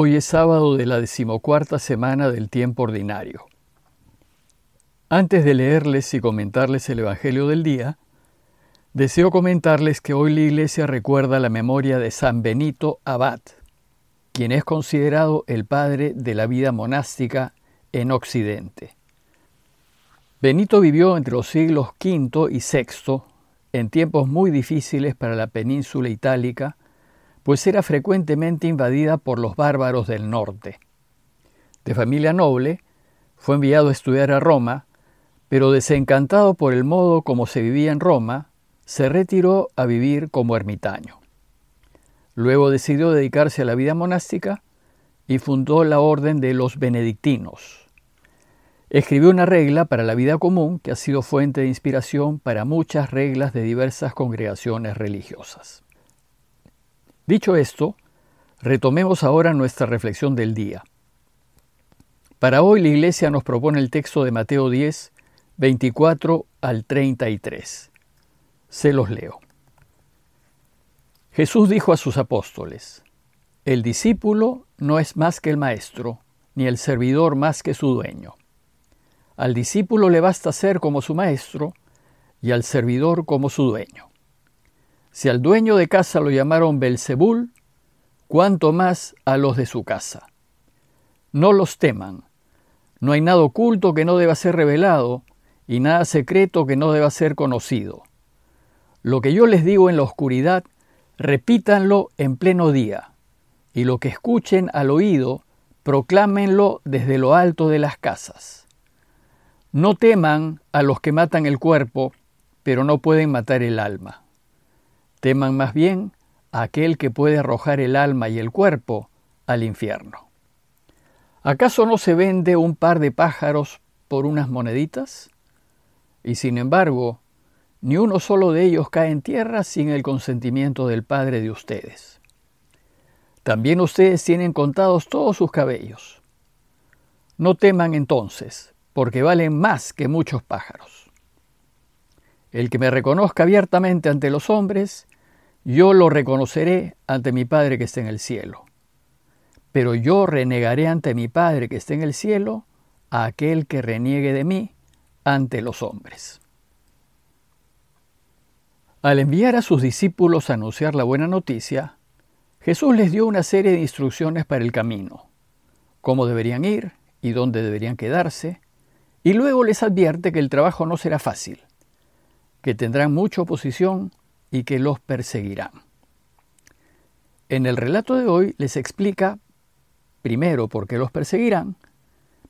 Hoy es sábado de la decimocuarta semana del tiempo ordinario. Antes de leerles y comentarles el Evangelio del día, deseo comentarles que hoy la Iglesia recuerda la memoria de San Benito Abad, quien es considerado el padre de la vida monástica en Occidente. Benito vivió entre los siglos V y VI, en tiempos muy difíciles para la península itálica, pues era frecuentemente invadida por los bárbaros del norte. De familia noble, fue enviado a estudiar a Roma, pero desencantado por el modo como se vivía en Roma, se retiró a vivir como ermitaño. Luego decidió dedicarse a la vida monástica y fundó la orden de los benedictinos. Escribió una regla para la vida común que ha sido fuente de inspiración para muchas reglas de diversas congregaciones religiosas. Dicho esto, retomemos ahora nuestra reflexión del día. Para hoy la Iglesia nos propone el texto de Mateo 10, 24 al 33. Se los leo. Jesús dijo a sus apóstoles, El discípulo no es más que el maestro, ni el servidor más que su dueño. Al discípulo le basta ser como su maestro y al servidor como su dueño. Si al dueño de casa lo llamaron Belzebul, cuánto más a los de su casa. No los teman. No hay nada oculto que no deba ser revelado y nada secreto que no deba ser conocido. Lo que yo les digo en la oscuridad, repítanlo en pleno día, y lo que escuchen al oído, proclámenlo desde lo alto de las casas. No teman a los que matan el cuerpo, pero no pueden matar el alma. Teman más bien a aquel que puede arrojar el alma y el cuerpo al infierno. ¿Acaso no se vende un par de pájaros por unas moneditas? Y sin embargo, ni uno solo de ellos cae en tierra sin el consentimiento del Padre de ustedes. También ustedes tienen contados todos sus cabellos. No teman entonces, porque valen más que muchos pájaros. El que me reconozca abiertamente ante los hombres, yo lo reconoceré ante mi Padre que está en el cielo. Pero yo renegaré ante mi Padre que está en el cielo a aquel que reniegue de mí ante los hombres. Al enviar a sus discípulos a anunciar la buena noticia, Jesús les dio una serie de instrucciones para el camino, cómo deberían ir y dónde deberían quedarse, y luego les advierte que el trabajo no será fácil, que tendrán mucha oposición y que los perseguirán. En el relato de hoy les explica primero por qué los perseguirán,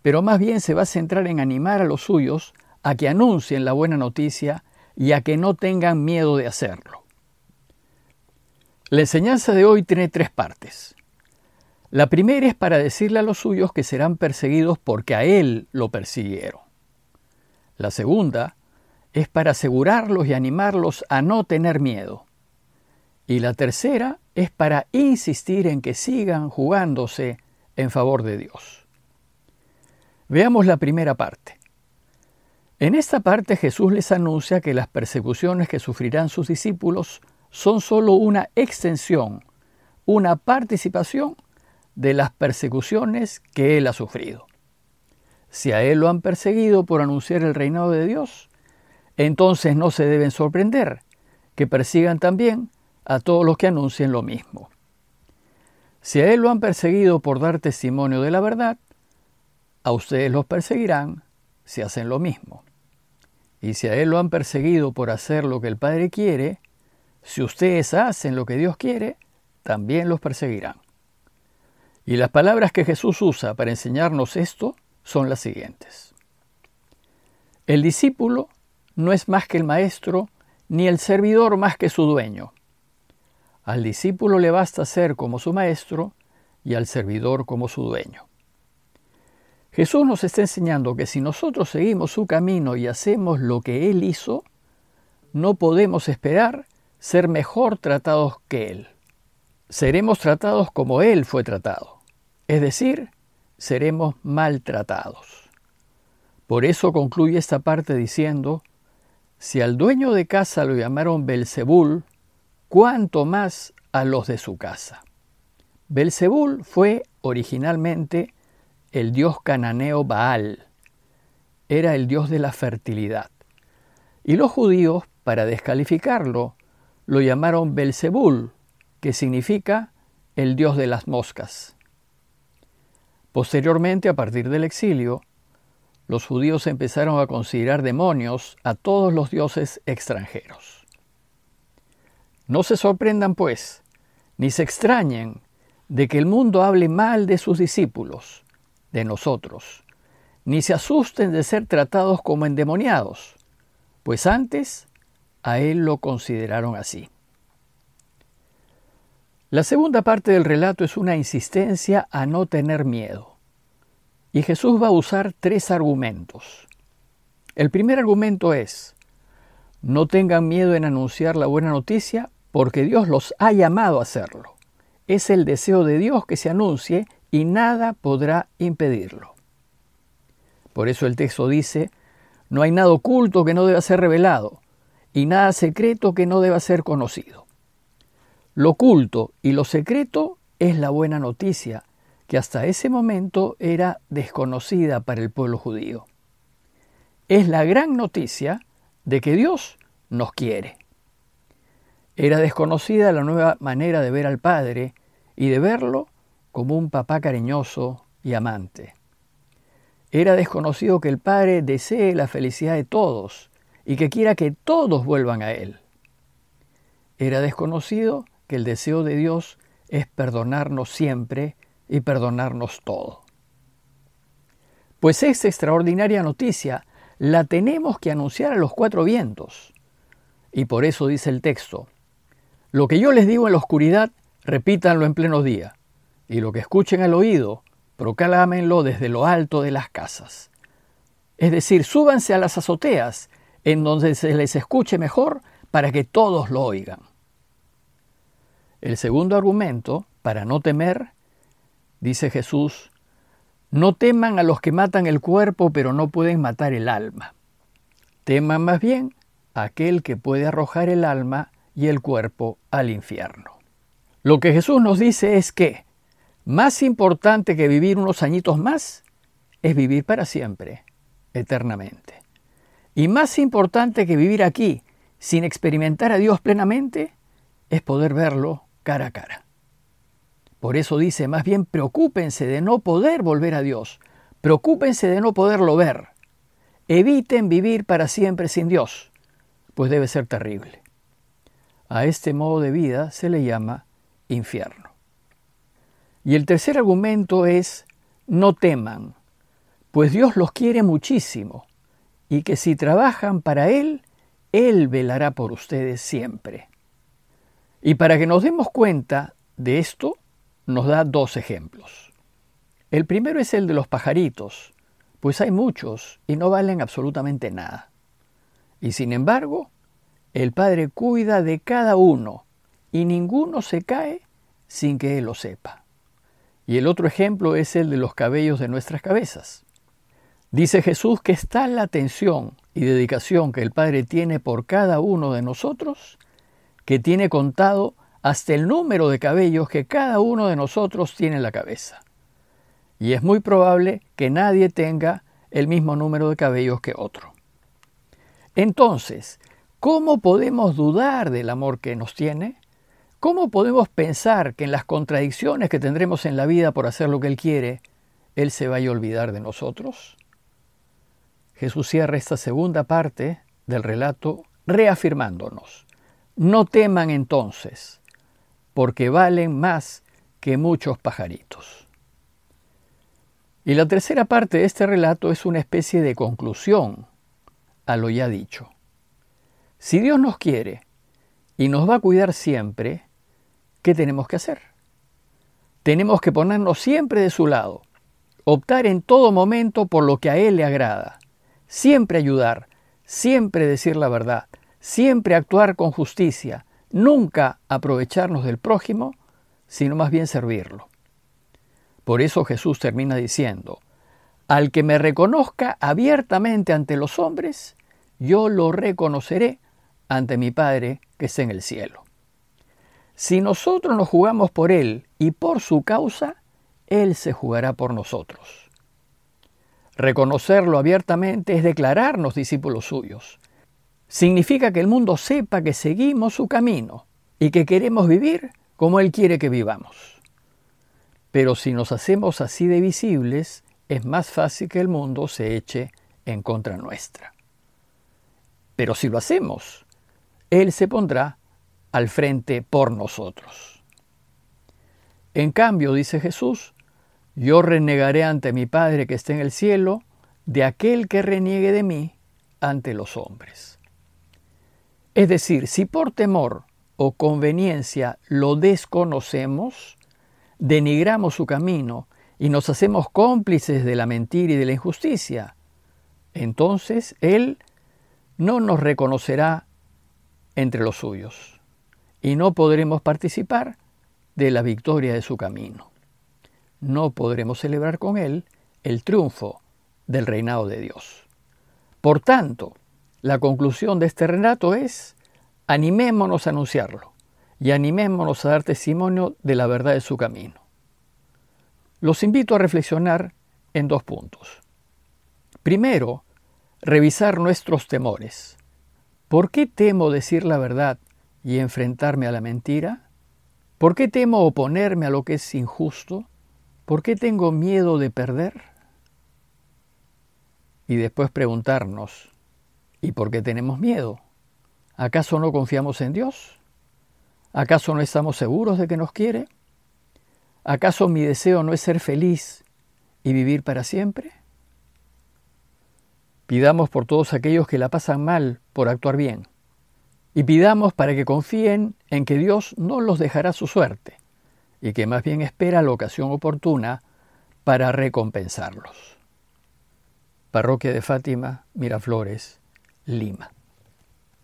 pero más bien se va a centrar en animar a los suyos a que anuncien la buena noticia y a que no tengan miedo de hacerlo. La enseñanza de hoy tiene tres partes. La primera es para decirle a los suyos que serán perseguidos porque a él lo persiguieron. La segunda es para asegurarlos y animarlos a no tener miedo. Y la tercera es para insistir en que sigan jugándose en favor de Dios. Veamos la primera parte. En esta parte Jesús les anuncia que las persecuciones que sufrirán sus discípulos son sólo una extensión, una participación de las persecuciones que Él ha sufrido. Si a Él lo han perseguido por anunciar el reinado de Dios, entonces no se deben sorprender que persigan también a todos los que anuncien lo mismo. Si a él lo han perseguido por dar testimonio de la verdad, a ustedes los perseguirán si hacen lo mismo. Y si a él lo han perseguido por hacer lo que el Padre quiere, si ustedes hacen lo que Dios quiere, también los perseguirán. Y las palabras que Jesús usa para enseñarnos esto son las siguientes. El discípulo no es más que el maestro, ni el servidor más que su dueño. Al discípulo le basta ser como su maestro y al servidor como su dueño. Jesús nos está enseñando que si nosotros seguimos su camino y hacemos lo que Él hizo, no podemos esperar ser mejor tratados que Él. Seremos tratados como Él fue tratado, es decir, seremos maltratados. Por eso concluye esta parte diciendo, si al dueño de casa lo llamaron Belzebul, cuánto más a los de su casa. Belzebul fue originalmente el dios cananeo Baal. Era el dios de la fertilidad. Y los judíos, para descalificarlo, lo llamaron Belzebul, que significa el dios de las moscas. Posteriormente, a partir del exilio, los judíos empezaron a considerar demonios a todos los dioses extranjeros. No se sorprendan, pues, ni se extrañen de que el mundo hable mal de sus discípulos, de nosotros, ni se asusten de ser tratados como endemoniados, pues antes a él lo consideraron así. La segunda parte del relato es una insistencia a no tener miedo. Y Jesús va a usar tres argumentos. El primer argumento es, no tengan miedo en anunciar la buena noticia porque Dios los ha llamado a hacerlo. Es el deseo de Dios que se anuncie y nada podrá impedirlo. Por eso el texto dice, no hay nada oculto que no deba ser revelado y nada secreto que no deba ser conocido. Lo oculto y lo secreto es la buena noticia que hasta ese momento era desconocida para el pueblo judío. Es la gran noticia de que Dios nos quiere. Era desconocida la nueva manera de ver al Padre y de verlo como un papá cariñoso y amante. Era desconocido que el Padre desee la felicidad de todos y que quiera que todos vuelvan a Él. Era desconocido que el deseo de Dios es perdonarnos siempre y perdonarnos todo. Pues esta extraordinaria noticia la tenemos que anunciar a los cuatro vientos. Y por eso dice el texto, lo que yo les digo en la oscuridad, repítanlo en pleno día, y lo que escuchen al oído, proclámenlo desde lo alto de las casas. Es decir, súbanse a las azoteas, en donde se les escuche mejor, para que todos lo oigan. El segundo argumento, para no temer, Dice Jesús, no teman a los que matan el cuerpo pero no pueden matar el alma. Teman más bien a aquel que puede arrojar el alma y el cuerpo al infierno. Lo que Jesús nos dice es que más importante que vivir unos añitos más es vivir para siempre, eternamente. Y más importante que vivir aquí sin experimentar a Dios plenamente es poder verlo cara a cara. Por eso dice, más bien preocúpense de no poder volver a Dios, preocúpense de no poderlo ver. Eviten vivir para siempre sin Dios, pues debe ser terrible. A este modo de vida se le llama infierno. Y el tercer argumento es, no teman, pues Dios los quiere muchísimo y que si trabajan para Él, Él velará por ustedes siempre. Y para que nos demos cuenta de esto, nos da dos ejemplos. El primero es el de los pajaritos, pues hay muchos y no valen absolutamente nada. Y sin embargo, el Padre cuida de cada uno y ninguno se cae sin que Él lo sepa. Y el otro ejemplo es el de los cabellos de nuestras cabezas. Dice Jesús que está la atención y dedicación que el Padre tiene por cada uno de nosotros, que tiene contado hasta el número de cabellos que cada uno de nosotros tiene en la cabeza. Y es muy probable que nadie tenga el mismo número de cabellos que otro. Entonces, ¿cómo podemos dudar del amor que nos tiene? ¿Cómo podemos pensar que en las contradicciones que tendremos en la vida por hacer lo que Él quiere, Él se vaya a olvidar de nosotros? Jesús cierra esta segunda parte del relato reafirmándonos. No teman entonces, porque valen más que muchos pajaritos. Y la tercera parte de este relato es una especie de conclusión a lo ya dicho. Si Dios nos quiere y nos va a cuidar siempre, ¿qué tenemos que hacer? Tenemos que ponernos siempre de su lado, optar en todo momento por lo que a Él le agrada, siempre ayudar, siempre decir la verdad, siempre actuar con justicia, nunca aprovecharnos del prójimo, sino más bien servirlo. Por eso Jesús termina diciendo, al que me reconozca abiertamente ante los hombres, yo lo reconoceré ante mi Padre que está en el cielo. Si nosotros nos jugamos por Él y por su causa, Él se jugará por nosotros. Reconocerlo abiertamente es declararnos discípulos suyos. Significa que el mundo sepa que seguimos su camino y que queremos vivir como Él quiere que vivamos. Pero si nos hacemos así de visibles, es más fácil que el mundo se eche en contra nuestra. Pero si lo hacemos, Él se pondrá al frente por nosotros. En cambio, dice Jesús, yo renegaré ante mi Padre que está en el cielo de aquel que reniegue de mí ante los hombres. Es decir, si por temor o conveniencia lo desconocemos, denigramos su camino y nos hacemos cómplices de la mentira y de la injusticia, entonces Él no nos reconocerá entre los suyos y no podremos participar de la victoria de su camino. No podremos celebrar con Él el triunfo del reinado de Dios. Por tanto, la conclusión de este relato es, animémonos a anunciarlo y animémonos a dar testimonio de la verdad de su camino. Los invito a reflexionar en dos puntos. Primero, revisar nuestros temores. ¿Por qué temo decir la verdad y enfrentarme a la mentira? ¿Por qué temo oponerme a lo que es injusto? ¿Por qué tengo miedo de perder? Y después preguntarnos, ¿y por qué tenemos miedo? ¿Acaso no confiamos en Dios? ¿Acaso no estamos seguros de que nos quiere? ¿Acaso mi deseo no es ser feliz y vivir para siempre? Pidamos por todos aquellos que la pasan mal por actuar bien. Y pidamos para que confíen en que Dios no los dejará su suerte y que más bien espera la ocasión oportuna para recompensarlos. Parroquia de Fátima, Miraflores, Lima.